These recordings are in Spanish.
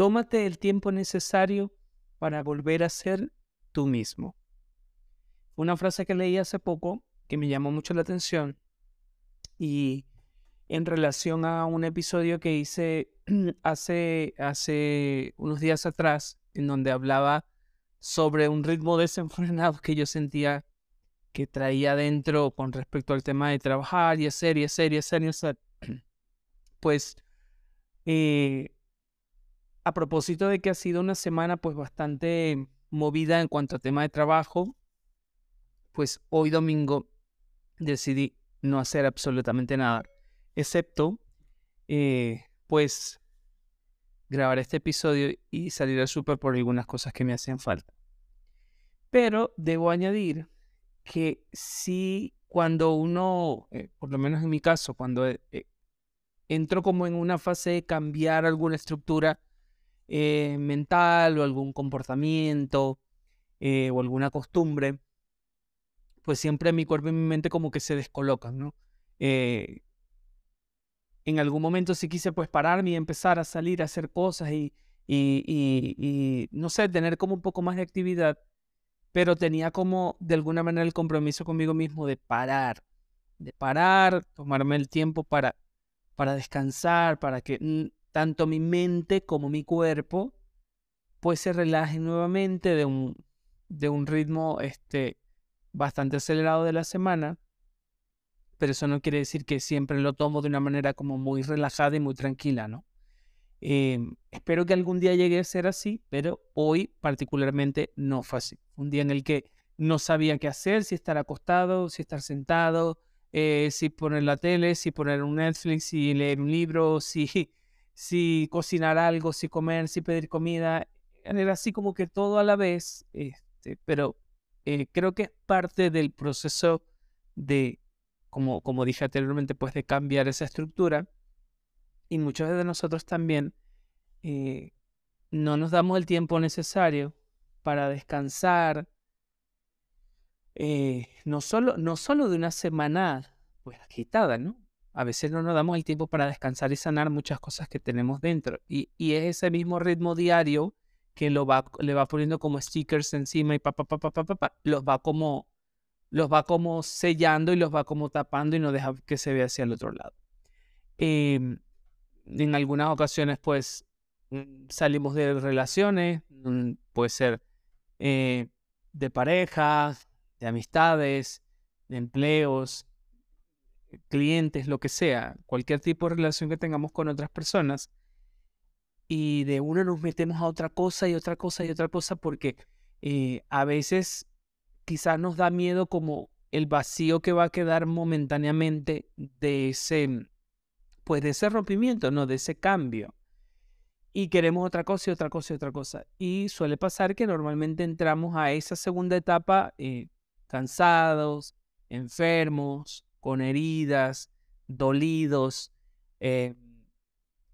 tómate el tiempo necesario para volver a ser tú mismo. Una frase que leí hace poco que me llamó mucho la atención y en relación a un episodio que hice hace, hace unos días atrás, en donde hablaba sobre un ritmo desenfrenado que yo sentía que traía dentro con respecto al tema de trabajar y hacer y hacer y hacer y hacer. Pues eh, a propósito de que ha sido una semana pues bastante movida en cuanto a tema de trabajo, pues hoy domingo decidí no hacer absolutamente nada, excepto eh, pues grabar este episodio y salir al súper por algunas cosas que me hacían falta. Pero debo añadir que sí, cuando uno, eh, por lo menos en mi caso, cuando eh, entro como en una fase de cambiar alguna estructura mental o algún comportamiento o alguna costumbre, pues siempre mi cuerpo y mi mente como que se descolocan, ¿no? Eh, en algún momento sí quise pues pararme y empezar a salir a hacer cosas y, y, no sé, tener como un poco más de actividad, pero tenía como de alguna manera el compromiso conmigo mismo de parar, de parar, tomarme el tiempo para, para descansar, para que tanto mi mente como mi cuerpo pues se relajen nuevamente de un, de un ritmo este, bastante acelerado de la semana, pero eso no quiere decir que siempre lo tomo de una manera como muy relajada y muy tranquila, ¿no? Em, espero que algún día llegue a ser así, pero hoy particularmente no fue así. Un día en el que no sabía qué hacer, si estar acostado, si estar sentado, eh, si poner la tele, si poner un Netflix, si leer un libro, si, si cocinar algo, si comer, si pedir comida. Era así como que todo a la vez, este, pero eh, creo que es parte del proceso de, como, como dije anteriormente, pues de cambiar esa estructura. Y muchos de nosotros también eh, no nos damos el tiempo necesario para descansar, eh, no, solo, no solo de una semana pues agitada, ¿no? A veces no nos damos el tiempo para descansar y sanar muchas cosas que tenemos dentro. Y, y es ese mismo ritmo diario que lo va, le va poniendo como stickers encima y pa, pa, pa, pa, pa, pa, los va como los va como sellando y los va como tapando y no deja que se vea hacia el otro lado. Em, en algunas ocasiones, pues, mm, salimos de relaciones, mm, puede ser eh, de parejas, de amistades, de empleos, clientes, lo que sea, cualquier tipo de relación que tengamos con otras personas, y de una nos metemos a otra cosa y otra cosa y otra cosa porque eh, a veces quizás nos da miedo como el vacío que va a quedar momentáneamente de ese, pues de ese rompimiento, no de ese cambio. Y queremos otra cosa y otra cosa y otra cosa. Y suele pasar que normalmente entramos a esa segunda etapa eh, cansados, enfermos, con heridas, dolidos, eh,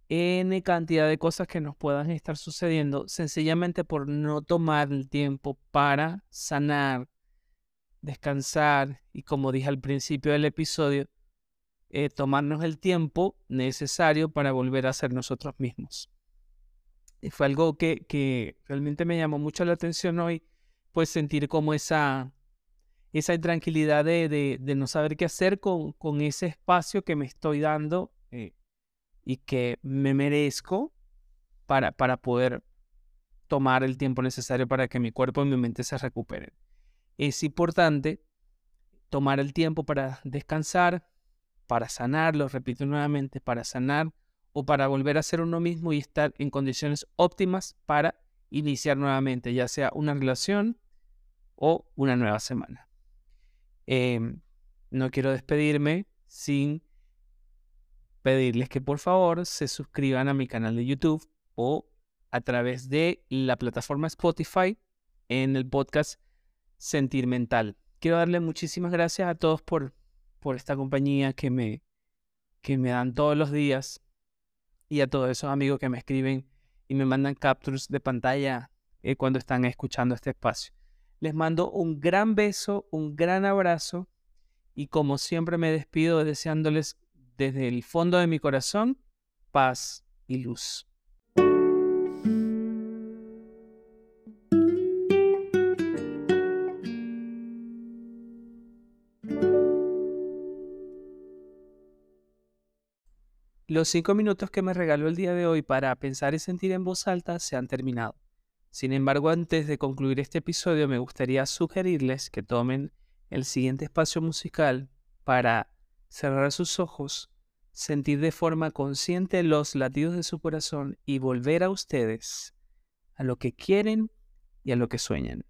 N cantidad de cosas que nos puedan estar sucediendo sencillamente por no tomar el tiempo para sanar, descansar y como dije al principio del episodio, eh, tomarnos el tiempo necesario para volver a ser nosotros mismos. Y fue algo que, que realmente me llamó mucho la atención hoy, pues sentir como esa, esa intranquilidad de, de, no saber qué hacer con, con ese espacio que me estoy dando eh, y que me merezco para, para poder tomar el tiempo necesario para que mi cuerpo y mi mente se recuperen. Es importante tomar el tiempo para descansar, para sanar, lo repito nuevamente, para sanar o para volver a ser uno mismo y estar en condiciones óptimas para iniciar nuevamente, ya sea una relación o una nueva semana. Em, no quiero despedirme sin pedirles que por favor se suscriban a mi canal de YouTube o a través de la plataforma Spotify en el podcast Sentir Mental. Quiero darle muchísimas gracias a todos por, por esta compañía que me, que me dan todos los días y a todos esos amigos que me escriben y me mandan captures de pantalla eh, cuando están escuchando este espacio. Les mando un gran beso, un gran abrazo y como siempre me despido deseándoles desde el fondo de mi corazón paz y luz. Los cinco minutos que me regaló el día de hoy para pensar y sentir en voz alta se han terminado. Sin embargo, antes de concluir este episodio, me gustaría sugerirles que tomen el siguiente espacio musical para cerrar sus ojos, sentir de forma consciente los latidos de su corazón y volver a ustedes, a lo que quieren y a lo que sueñan.